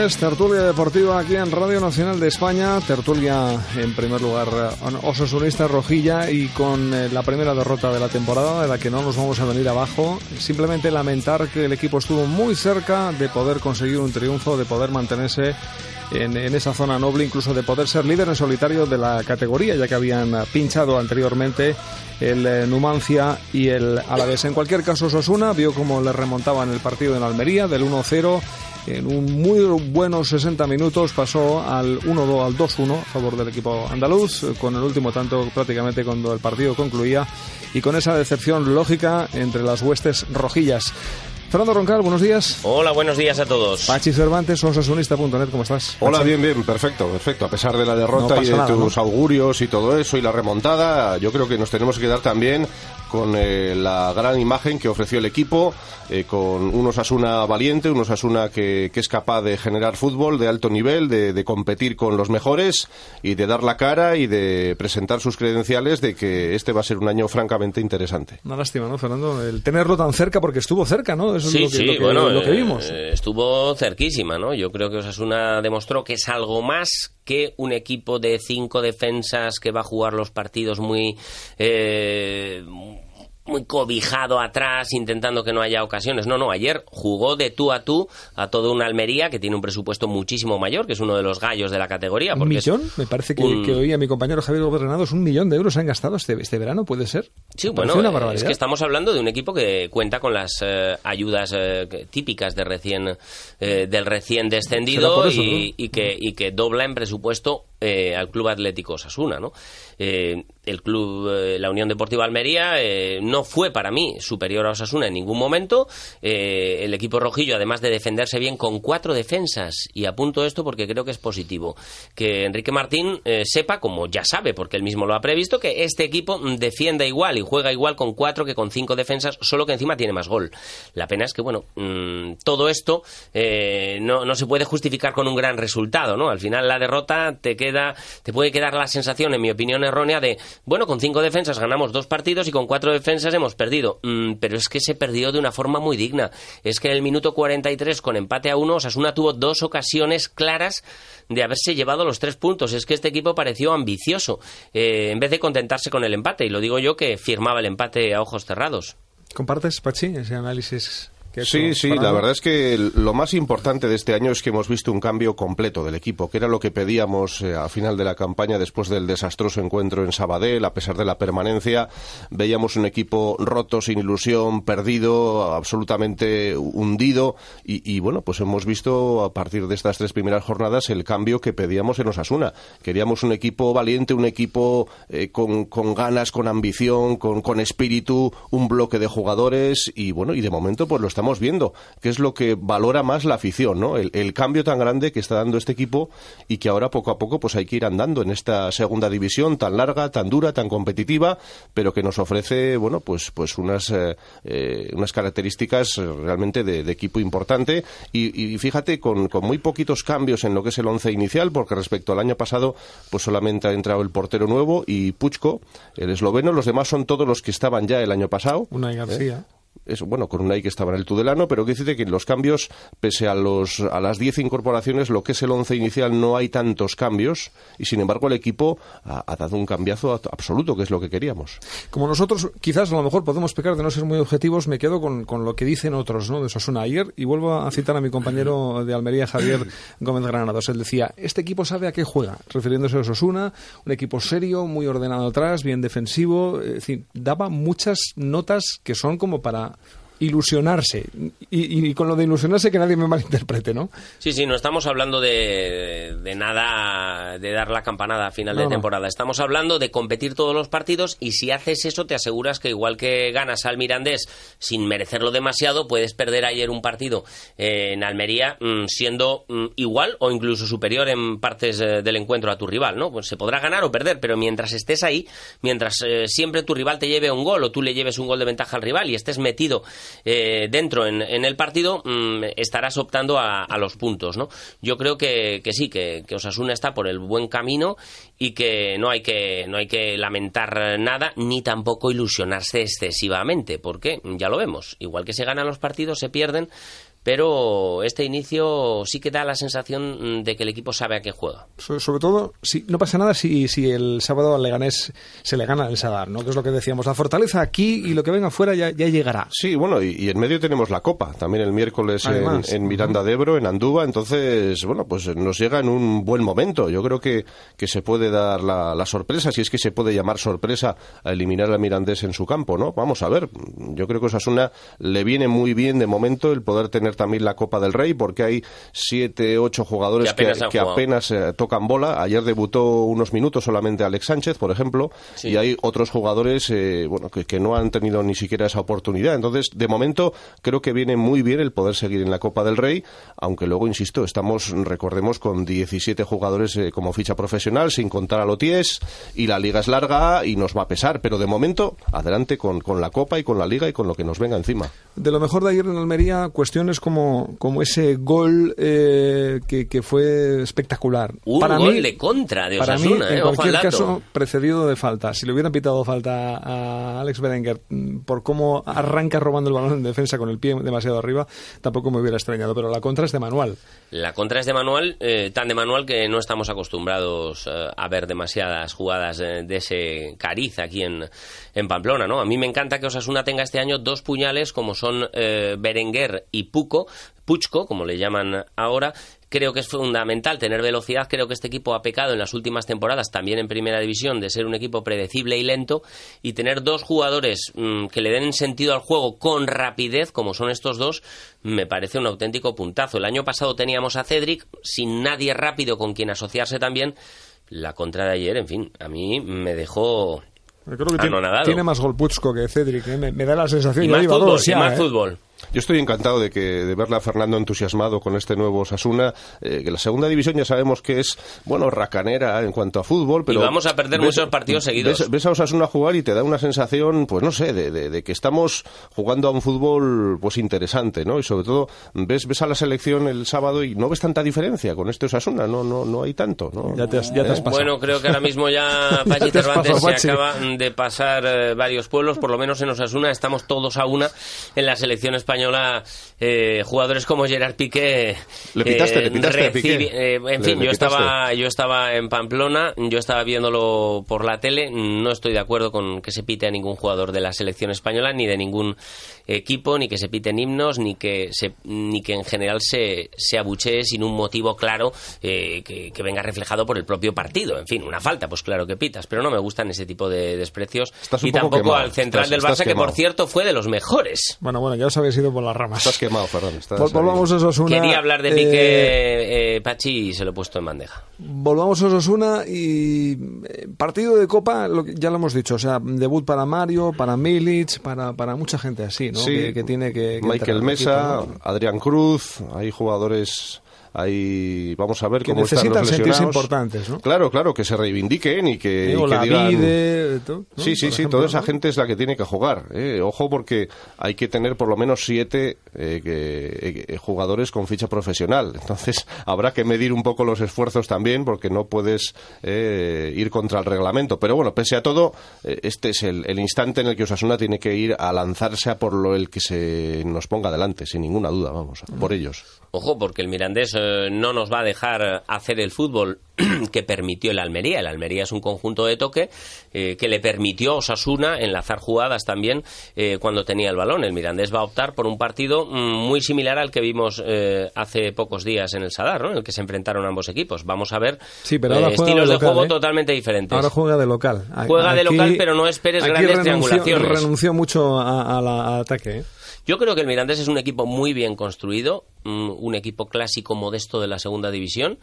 Tertulia deportiva aquí en Radio Nacional de España. Tertulia, en primer lugar, Osasunista Rojilla y con eh, la primera derrota de la temporada, de la que no nos vamos a venir abajo. Simplemente lamentar que el equipo estuvo muy cerca de poder conseguir un triunfo, de poder mantenerse en, esa zona noble, incluso de poder ser líder en solitario de la categoría, ya que habían pinchado anteriormente el eh, Numancia y el Alavés. En cualquier caso, Osasuna vio cómo le remontaban el partido en Almería del 1-0 en un muy buenos 60 minutos pasó al 1-2 al 2-1 a favor del equipo andaluz, con el último tanto prácticamente cuando el partido concluía y con esa decepción lógica entre las huestes rojillas. Fernando Roncal, buenos días. Hola, buenos días a todos. Pachi Cervantes, osasunista.net, ¿cómo estás? Hola, bien, bien, perfecto, perfecto. A pesar de la derrota y de tus augurios y todo eso y la remontada, yo creo que nos tenemos que quedar también con eh, la gran imagen que ofreció el equipo, eh, con unos Asuna valiente, unos Asuna que, que, es capaz de generar fútbol de alto nivel, de, de, competir con los mejores y de dar la cara y de presentar sus credenciales de que este va a ser un año francamente interesante. Una lástima, ¿no, Fernando? El tenerlo tan cerca porque estuvo cerca, ¿no? Eso sí, es lo que, sí, bueno, lo que vimos. Eh, estuvo cerquísima, ¿no? Yo creo que Osasuna demostró que es algo más que un equipo de cinco defensas que va a jugar los partidos muy eh, muy cobijado atrás, intentando que no haya ocasiones. No, no, ayer jugó de tú a tú a toda una Almería que tiene un presupuesto muchísimo mayor, que es uno de los gallos de la categoría. ¿Un millón? Me parece que, hoy a mi compañero Javier Gobernados un millón de euros han gastado este, este verano, ¿puede ser? Sí, bueno, es que estamos hablando de un equipo que cuenta con las eh, ayudas eh, típicas de recién, eh, del recién descendido y, que, y que dobla en presupuesto al Club Atlético Osasuna, ¿no? el club, eh, la Unión Deportiva Almería, eh, no fue para mí superior a Osasuna en ningún momento. Eh, el equipo rojillo, además de defenderse bien con cuatro defensas, y apunto esto porque creo que es positivo, que Enrique Martín sepa, como ya sabe, porque él mismo lo ha previsto, que este equipo defienda igual y juega igual con cuatro que con cinco defensas, solo que encima tiene más gol. La pena es que, bueno, mm, todo esto no, no se puede justificar con un gran resultado, ¿no? Al final la derrota te queda, te puede quedar la sensación, en mi opinión errónea, de bueno, con cinco defensas ganamos dos partidos y con cuatro defensas hemos perdido. Mm, pero es que se perdió de una forma muy digna. Es que en el minuto 43, con empate a uno, Osasuna tuvo dos ocasiones claras de haberse llevado los tres puntos. Es que este equipo pareció ambicioso, eh, en vez de contentarse con el empate. Y lo digo yo que firmaba el empate a ojos cerrados. ¿Compartes, Pachi, ese análisis Sí, sí, la verdad es que lo más importante de este año es que hemos visto un cambio completo del equipo, que era lo que pedíamos eh, a final de la campaña después del desastroso encuentro en Sabadell, a pesar de la permanencia. Veíamos un equipo roto, sin ilusión, perdido, absolutamente hundido. Y, bueno, pues hemos visto a partir de estas tres primeras jornadas el cambio que pedíamos en Osasuna. Queríamos un equipo valiente, un equipo eh, con, con, ganas, con ambición, con, con espíritu, un bloque de jugadores. Y bueno, y de momento pues lo está estamos viendo, que es lo que valora más la afición, ¿no? El, cambio tan grande que está dando este equipo y que ahora poco a poco pues hay que ir andando en esta segunda división tan larga, tan dura, tan competitiva, pero que nos ofrece, bueno, pues, pues unas, eh, eh, unas características realmente de, equipo importante y, fíjate, con, con, muy poquitos cambios en lo que es el once inicial, porque respecto al año pasado, pues solamente ha entrado el portero nuevo y Puchko, el esloveno, los demás son todos los que estaban ya el año pasado. Una García. ¿Eh? Eso, bueno, con un que estaba en el Tudelano, pero que dice que los cambios, pese a, los, a las 10 incorporaciones, lo que es el 11 inicial, no hay tantos cambios y, sin embargo, el equipo ha, dado un cambiazo absoluto, que es lo que queríamos. Como nosotros, quizás a lo mejor podemos pecar de no ser muy objetivos, me quedo con, con lo que dicen otros, ¿no? De Sosuna ayer, y vuelvo a citar a mi compañero de Almería, Javier Gómez Granados. Él decía, este equipo sabe a qué juega, refiriéndose a Sosuna, un equipo serio, muy ordenado atrás, bien defensivo, es decir, daba muchas notas que son como para ilusionarse. Y, con lo de ilusionarse que nadie me malinterprete, ¿no? Sí, sí, no estamos hablando de, de nada, de dar la campanada a final de temporada. Estamos hablando de competir todos los partidos y si haces eso te aseguras que igual que ganas al Mirandés sin merecerlo demasiado, puedes perder ayer un partido eh, en Almería mm, siendo mm, igual o incluso superior en partes eh, del encuentro a tu rival, ¿no? Pues se podrá ganar o perder, pero mientras estés ahí, mientras eh, siempre tu rival te lleve un gol o tú le lleves un gol de ventaja al rival y estés metido eh, dentro en, el partido, mm, estarás optando a, los puntos, ¿no? Yo creo que, sí, que, Osasuna está por el buen camino y que no hay que, no hay que lamentar nada ni tampoco ilusionarse excesivamente, porque ya lo vemos, igual que se ganan los partidos, se pierden, pero este inicio sí que da la sensación de que el equipo sabe a qué juega. sobre todo, si, no pasa nada si, si el sábado al Leganés se le gana el Sadar, ¿no? que es lo que decíamos, la fortaleza aquí y lo que venga afuera ya, ya llegará. Sí, bueno, y, en medio tenemos la Copa, también el miércoles en, Miranda de Ebro, en Andúba, entonces, bueno, pues nos llega en un buen momento. Yo creo que, que se puede dar la, la sorpresa, si es que se puede llamar sorpresa a eliminar al Mirandés en su campo, ¿no? Vamos a ver, yo creo que Osasuna le viene muy bien de momento el poder tener también la Copa del Rey, porque hay siete, ocho jugadores que apenas, eh, tocan bola. Ayer debutó unos minutos solamente Alex Sánchez, por ejemplo, y hay otros jugadores eh, bueno, que, no han tenido ni siquiera esa oportunidad. Entonces, de momento, creo que viene muy bien el poder seguir en la Copa del Rey, aunque luego, insisto, estamos, recordemos, con 17 jugadores eh, como ficha profesional, sin contar a Loties, y la liga es larga y nos va a pesar, pero de momento, adelante con, con la Copa y con la liga y con lo que nos venga encima. De lo mejor de ayer en Almería, cuestiones como, como ese gol eh, que, que, fue espectacular. Un para gol de contra de Osasuna, para mí, en cualquier caso, precedido de falta. Si le hubieran pitado falta a Alex Berenguer mm, por cómo arranca robando el balón en defensa con el pie demasiado arriba, tampoco me hubiera extrañado. Pero la contra es de manual. La contra es de manual, eh, tan de manual que no estamos acostumbrados eh, a ver demasiadas jugadas de, ese cariz aquí en, en Pamplona, ¿no? A mí me encanta que Osasuna tenga este año dos puñales como son Berenguer y Puco, Puchco, como le llaman ahora, creo que es fundamental tener velocidad. Creo que este equipo ha pecado en las últimas temporadas, también en primera división, de ser un equipo predecible y lento. Y tener dos jugadores mm, que le den sentido al juego con rapidez, como son estos dos, me parece un auténtico puntazo. El año pasado teníamos a Cedric, sin nadie rápido con quien asociarse también. La contra de ayer, en fin, a mí me dejó. Creo que tiene, tiene, más gol Puchco que Cedric, ¿eh? me, da la sensación. Y más fútbol, y más ¿eh? fútbol. Yo estoy encantado de que de verle a Fernando entusiasmado con este nuevo Sasuna, eh, que la segunda división ya sabemos que es, bueno, racanera en cuanto a fútbol, pero... Y vamos a perder muchos partidos seguidos. Ves, a Osasuna jugar y te da una sensación, pues no sé, de, que estamos jugando a un fútbol pues interesante, ¿no? Y sobre todo ves, ves a la selección el sábado y no ves tanta diferencia con este Osasuna, no, no, no hay tanto, ¿no? Ya te has, ya te has Bueno, creo que ahora mismo ya Pachi Cervantes se acaba de pasar eh, varios pueblos, por lo menos en Osasuna estamos todos a una en la selección española española eh, jugadores como Gerard Piqué le pitaste, le pitaste a Piqué. Eh, en fin yo estaba yo estaba en Pamplona yo estaba viéndolo por la tele no estoy de acuerdo con que se pite a ningún jugador de la selección española ni de ningún equipo ni que se piten himnos ni que se, ni que en general se, se abuchee sin un motivo claro eh, que, venga reflejado por el propio partido. En fin una falta pues claro que pitas pero no me gustan ese tipo de desprecios. Y tampoco al central del Barça que por cierto fue de los mejores. Bueno bueno ya os habéis ido por las ramas. Estás quemado Ferran volvamos a Osasuna quería hablar de Piqué eh, eh, Pachi y se lo he puesto en bandeja. Volvamos a Osasuna y partido de Copa ya lo hemos dicho o sea debut para Mario para Milic para, para mucha gente así ¿no? Sí, que, tiene que... Michael Mesa, Adrián Cruz, hay jugadores Ahí vamos a ver que cómo necesitan están los importantes, ¿no? Claro, claro, que se reivindiquen y que, digan... Sí, sí, sí, toda esa gente es la que tiene que jugar. ¿eh? Ojo porque hay que tener por lo menos siete eh, eh, jugadores con ficha profesional. Entonces habrá que medir un poco los esfuerzos también porque no puedes ir contra el reglamento. Pero bueno, pese a todo, este es el, instante en el que Osasuna tiene que ir a lanzarse a por lo el que se nos ponga delante, sin ninguna duda, vamos, por ellos. Ojo, porque el Mirandés eh, no nos va a dejar hacer el fútbol que permitió el Almería. El Almería es un conjunto de toque eh, que le permitió a Osasuna enlazar jugadas también eh, cuando tenía el balón. El Mirandés va a optar por un partido mm, muy similar al que vimos hace pocos días en el Sadar, ¿no? en el que se enfrentaron ambos equipos. Vamos a ver estilos de, juego totalmente diferentes. Ahora juega de local. Juega de local, pero no esperes grandes triangulaciones. Renunció mucho al ataque. Yo creo que el Mirandés es un equipo muy bien construido, un equipo clásico modesto de la segunda división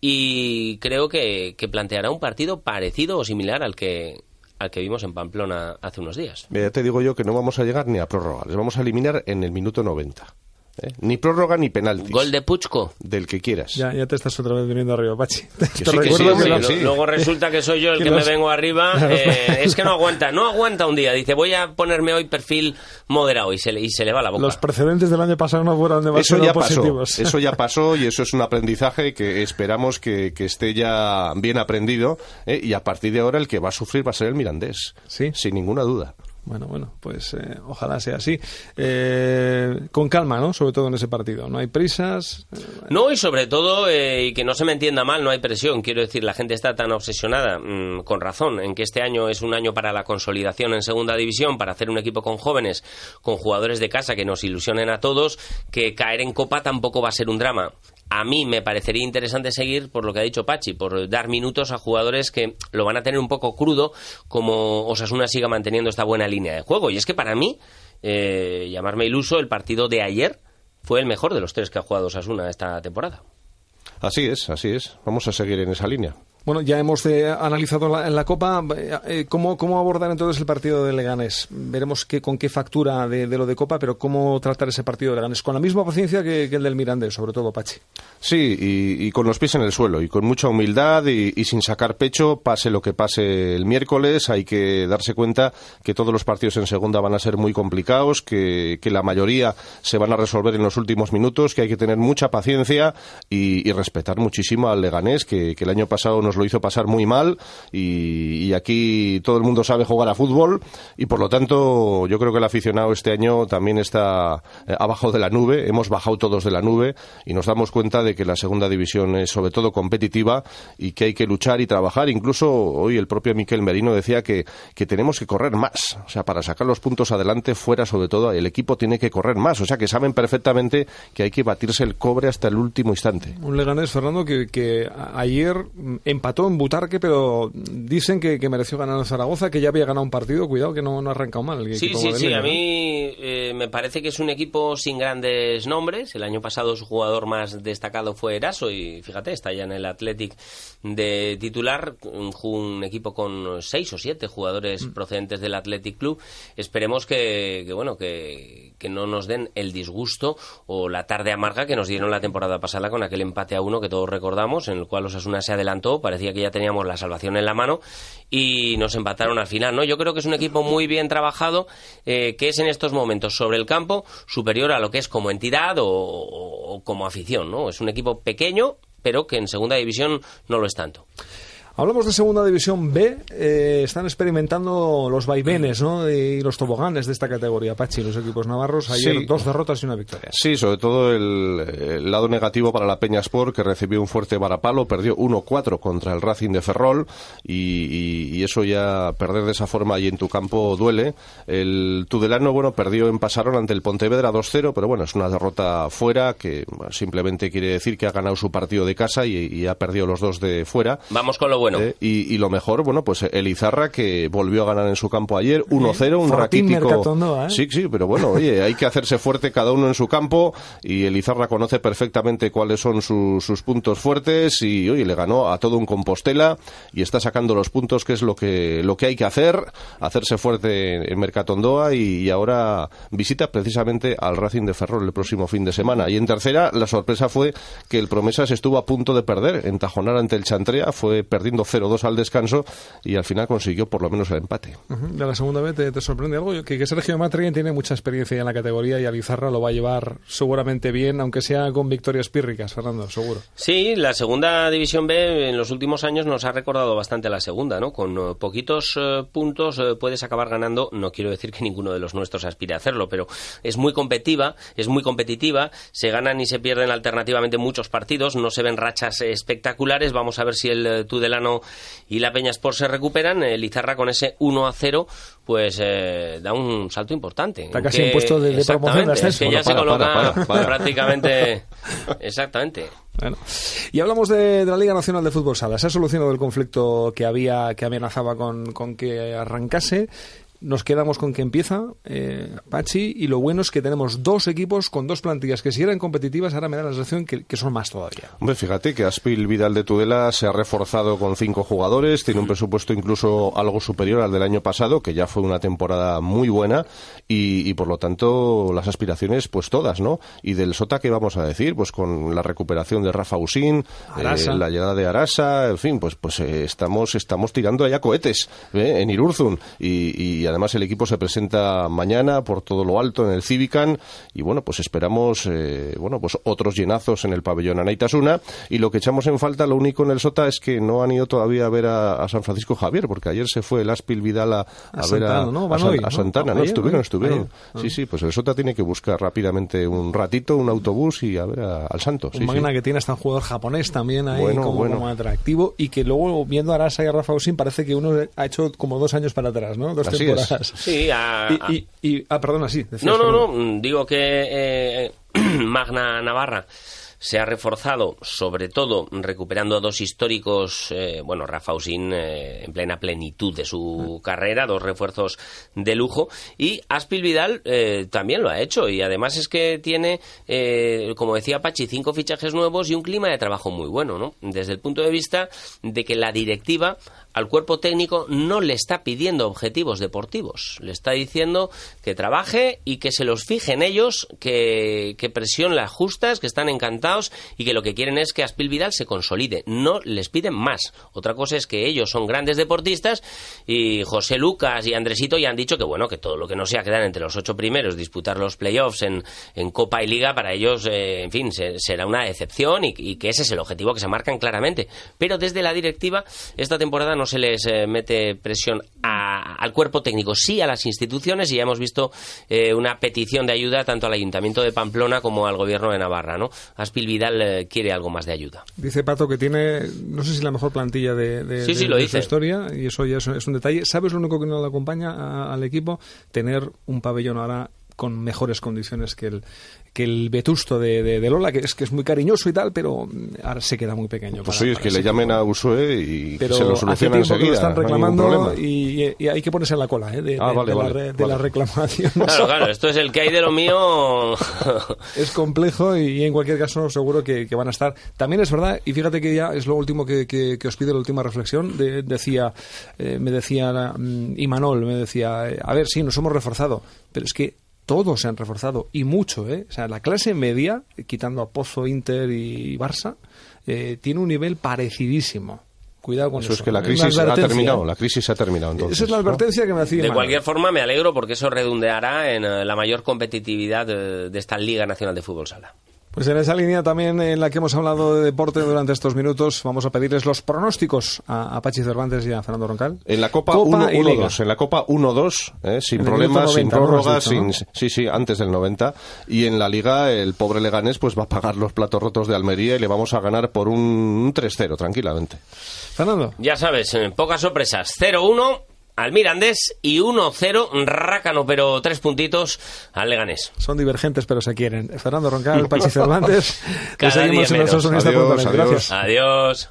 y creo que, planteará un partido parecido o similar al que al que vimos en Pamplona hace unos días. Ya te digo yo que no vamos a llegar ni a prórroga, les vamos a eliminar en el minuto 90. ¿Eh? Ni prórroga ni penaltis. Gol de Puchco. Del que quieras. Ya, ya te estás otra vez viniendo arriba, Pachi. Luego resulta que soy yo el que me vengo arriba. Eh, es que no aguanta, no aguanta un día. Dice, voy a ponerme hoy perfil moderado y se, le, y se le va la boca. Los precedentes del año pasado no fueron demasiado eso ya positivos. Pasó, eso ya pasó y eso es un aprendizaje que esperamos que, que esté ya bien aprendido. ¿eh? Y a partir de ahora el que va a sufrir va a ser el Mirandés. Sí. Sin ninguna duda. Bueno, bueno, pues eh, ojalá sea así. Eh, con calma, ¿no? Sobre todo en ese partido. No hay prisas. Eh, no, y sobre todo, y que no se me entienda mal, no hay presión. Quiero decir, la gente está tan obsesionada, mm, con razón, en que este año es un año para la consolidación en segunda división, para hacer un equipo con jóvenes, con jugadores de casa que nos ilusionen a todos, que caer en copa tampoco va a ser un drama a mí me parecería interesante seguir por lo que ha dicho Pachi, por dar minutos a jugadores que lo van a tener un poco crudo, como Osasuna siga manteniendo esta buena línea de juego. Y es que para mí, eh, llamarme iluso, el partido de ayer fue el mejor de los tres que ha jugado Osasuna esta temporada. Así es, así es. Vamos a seguir en esa línea. Bueno, ya hemos eh, analizado en la Copa eh, eh, ¿cómo, cómo abordar entonces el partido de Leganés. Veremos qué, con qué factura de, lo de Copa, pero cómo tratar ese partido de Leganés. Con la misma paciencia que, el del Mirandés, sobre todo Pachi. Sí, y, con los pies en el suelo, y con mucha humildad y, sin sacar pecho, pase lo que pase el miércoles. Hay que darse cuenta que todos los partidos en segunda van a ser muy complicados, que, la mayoría se van a resolver en los últimos minutos, que hay que tener mucha paciencia y, respetar muchísimo al Leganés, que, que el año pasado lo hizo pasar muy mal y, aquí todo el mundo sabe jugar a fútbol y por lo tanto yo creo que el aficionado este año también está eh, abajo de la nube, hemos bajado todos de la nube y nos damos cuenta de que la segunda división es sobre todo competitiva y que hay que luchar y trabajar. Incluso hoy el propio Miquel Merino decía que, que tenemos que correr más, o sea, para sacar los puntos adelante fuera sobre todo el equipo tiene que correr más, o sea que saben perfectamente que hay que batirse el cobre hasta el último instante. Un Leganés, Fernando, que, ayer empató en Butarque, pero dicen que, mereció ganar en Zaragoza, que ya había ganado un partido. Cuidado que no, no ha arrancado mal. sí, sí, sí. A mí eh, me parece que es un equipo sin grandes nombres. El año pasado su jugador más destacado fue Eraso y fíjate, está ya en el Athletic de titular. Un, equipo con seis o siete jugadores mm. procedentes del Athletic Club. Esperemos que, bueno, que, que no nos den el disgusto o la tarde amarga que nos dieron la temporada pasada con aquel empate a uno que todos recordamos, en el cual Osasuna se adelantó. Parecía que ya teníamos la salvación en la mano y nos empataron al final. ¿no? Yo creo que es un equipo muy bien trabajado, eh, que es en estos momentos sobre el campo superior a lo que es como entidad o, como afición. ¿no? Es un equipo pequeño, pero que en segunda división no lo es tanto. Hablamos de Segunda División B. Eh, están experimentando los vaivenes ¿no? y los toboganes de esta categoría. Pachi, los equipos navarros, ayer dos derrotas y una victoria. Sí, sobre todo el, lado negativo para la Peña Sport, que recibió un fuerte varapalo, perdió 1-4 contra el Racing de Ferrol y, eso ya, perder de esa forma ahí en tu campo duele. El Tudelano, bueno, perdió en Pasarón ante el Pontevedra 2-0, pero bueno, es una derrota fuera que simplemente quiere decir que ha ganado su partido de casa y, y ha perdido los dos de fuera. Vamos con lo bueno. Eh, y, lo mejor, bueno, pues el Izarra que volvió a ganar en su campo ayer 1-0, un raquítico. ¿eh? Sí, sí, pero bueno, oye, hay que hacerse fuerte cada uno en su campo y el Izarra conoce perfectamente cuáles son sus puntos fuertes y oye, le ganó a todo un Compostela y está sacando los puntos que es lo que lo que hay que hacer, hacerse fuerte en Mercatondoa y, y ahora visita precisamente al Racing de Ferrol el próximo fin de semana. Y en tercera, la sorpresa fue que el Promesas estuvo a punto de perder, en Tajonar ante el Chantrea, fue perdiendo 0-2 al descanso y al final consiguió por lo menos el empate. De la segunda vez te, sorprende algo que, que Sergio Matrien tiene mucha experiencia en la categoría y Alizarra lo va a llevar seguramente bien, aunque sea con victorias pírricas, Fernando, seguro. Sí, la segunda división B en los últimos años nos ha recordado bastante a la segunda, ¿no? Con eh, poquitos eh, puntos eh, puedes acabar ganando, no quiero decir que ninguno de los nuestros aspire a hacerlo, pero es muy competitiva, es muy competitiva, se ganan y se pierden alternativamente muchos partidos, no se ven rachas espectaculares, vamos a ver si el Tudelano y la Peña Sport se recuperan, el Izarra con ese 1 a 0 pues eh, da un salto importante. Está casi en puesto de, promoción de ascenso. Que ya se coloca prácticamente. exactamente. Bueno. Y hablamos de, la Liga Nacional de Fútbol Sala. Se ha solucionado el conflicto que había, que amenazaba con, con que arrancase nos quedamos con que empieza eh, Pachi y lo bueno es que tenemos dos equipos con dos plantillas que si eran competitivas ahora me da la sensación que, son más todavía. Hombre, fíjate que Aspil Vidal de Tudela se ha reforzado con cinco jugadores, tiene un presupuesto incluso algo superior al del año pasado, que ya fue una temporada muy buena y, por lo tanto las aspiraciones pues todas, ¿no? Y del Sota, ¿qué vamos a decir? Pues con la recuperación de Rafa Usín, eh, la llegada de Arasa, en fin, pues pues eh, estamos, estamos tirando allá cohetes en Irurzun y, y además el equipo se presenta mañana por todo lo alto en el Civican y bueno, pues esperamos eh, bueno, pues otros llenazos en el pabellón Anaitasuna y lo que echamos en falta, lo único en el Sota es que no han ido todavía a ver a, San Francisco Javier, porque ayer se fue el Aspil Vidal a, ver a, Santana, ¿no? Estuvieron, estuvieron. Sí, sí, pues el Sota tiene que buscar rápidamente un ratito, un autobús y a ver al Santos. Un máquina que tiene hasta un jugador japonés también ahí como, atractivo y que luego viendo a Arasa y a Rafa Usín parece que uno ha hecho como dos años para atrás, ¿no? Dos temporadas. Sí, y, ah, perdona, sí. No, no, no, digo que eh, Magna Navarra se ha reforzado, sobre todo recuperando a dos históricos, eh, bueno, Rafa Usín eh, en plena plenitud de su mm. carrera, dos refuerzos de lujo, y Aspil Vidal eh, también lo ha hecho, y además es que tiene, como decía Pachi, cinco fichajes nuevos y un clima de trabajo muy bueno, ¿no? Desde el punto de vista de que la directiva al cuerpo técnico no le está pidiendo objetivos deportivos, le está diciendo que trabaje y que se los fijen ellos, que, que presión las justas, que están encantados y que lo que quieren es que Aspil Vidal se consolide, no les piden más. Otra cosa es que ellos son grandes deportistas y José Lucas y Andresito ya han dicho que bueno, que todo lo que no sea quedar entre los ocho primeros, disputar los playoffs en, en Copa y Liga, para ellos, eh, en fin, será una excepción y, y que ese es el objetivo que se marcan claramente. Pero desde la directiva, esta temporada no se les eh, mete presión al cuerpo técnico, sí a las instituciones y ya hemos visto eh, una petición de ayuda tanto al Ayuntamiento de Pamplona como al Gobierno de Navarra. ¿no? Aspil Vidal eh, quiere algo más de ayuda. Dice Pato que tiene, no sé si la mejor plantilla de, de, su historia y eso ya es, un detalle. ¿Sabes lo único que no le acompaña al equipo? Tener un pabellón ahora con mejores condiciones que el, que el vetusto de, de, Lola, que es que es muy cariñoso y tal, pero ahora se queda muy pequeño. Pues sí, es que le llamen a Usue y se lo solucionan enseguida. Que lo están reclamando y, y, hay que ponerse en la cola ¿eh? de, ah, la, reclamación. Claro, claro, esto es el que hay de lo mío. es complejo y, en cualquier caso seguro que, van a estar. También es verdad, y fíjate que ya es lo último que, que, os pido, la última reflexión, decía, eh, me decía mm, Imanol, me decía, eh, a ver, sí, nos hemos reforzado, pero es que todos se han reforzado y mucho, ¿eh? O sea, la clase media, quitando a Pozo, Inter y Barça, eh, tiene un nivel parecidísimo. Cuidado con eso. es que la crisis ha terminado, la crisis ha terminado entonces. Esa es la advertencia que me hacía. De cualquier forma, me alegro porque eso redundeará en eh, la mayor competitividad de esta Liga Nacional de Fútbol Sala. Pues en esa línea también en la que hemos hablado de deporte durante estos minutos, vamos a pedirles los pronósticos a, Pachi Cervantes y a Fernando Roncal. En la Copa 1-2, en la Copa 1-2, eh, sin problemas, sin prórrogas, sin, sí, sí, antes del 90. Y en la Liga el pobre Leganés pues va a pagar los platos rotos de Almería y le vamos a ganar por un 3-0, tranquilamente. Fernando. Ya sabes, pocas sorpresas. 0-1 al Mirandés y 1-0 Rácano, pero tres puntitos al Leganés. Son divergentes, pero se quieren. Fernando Roncal, Pachi Cervantes. Cada día menos. Adiós, Gracias. Adiós.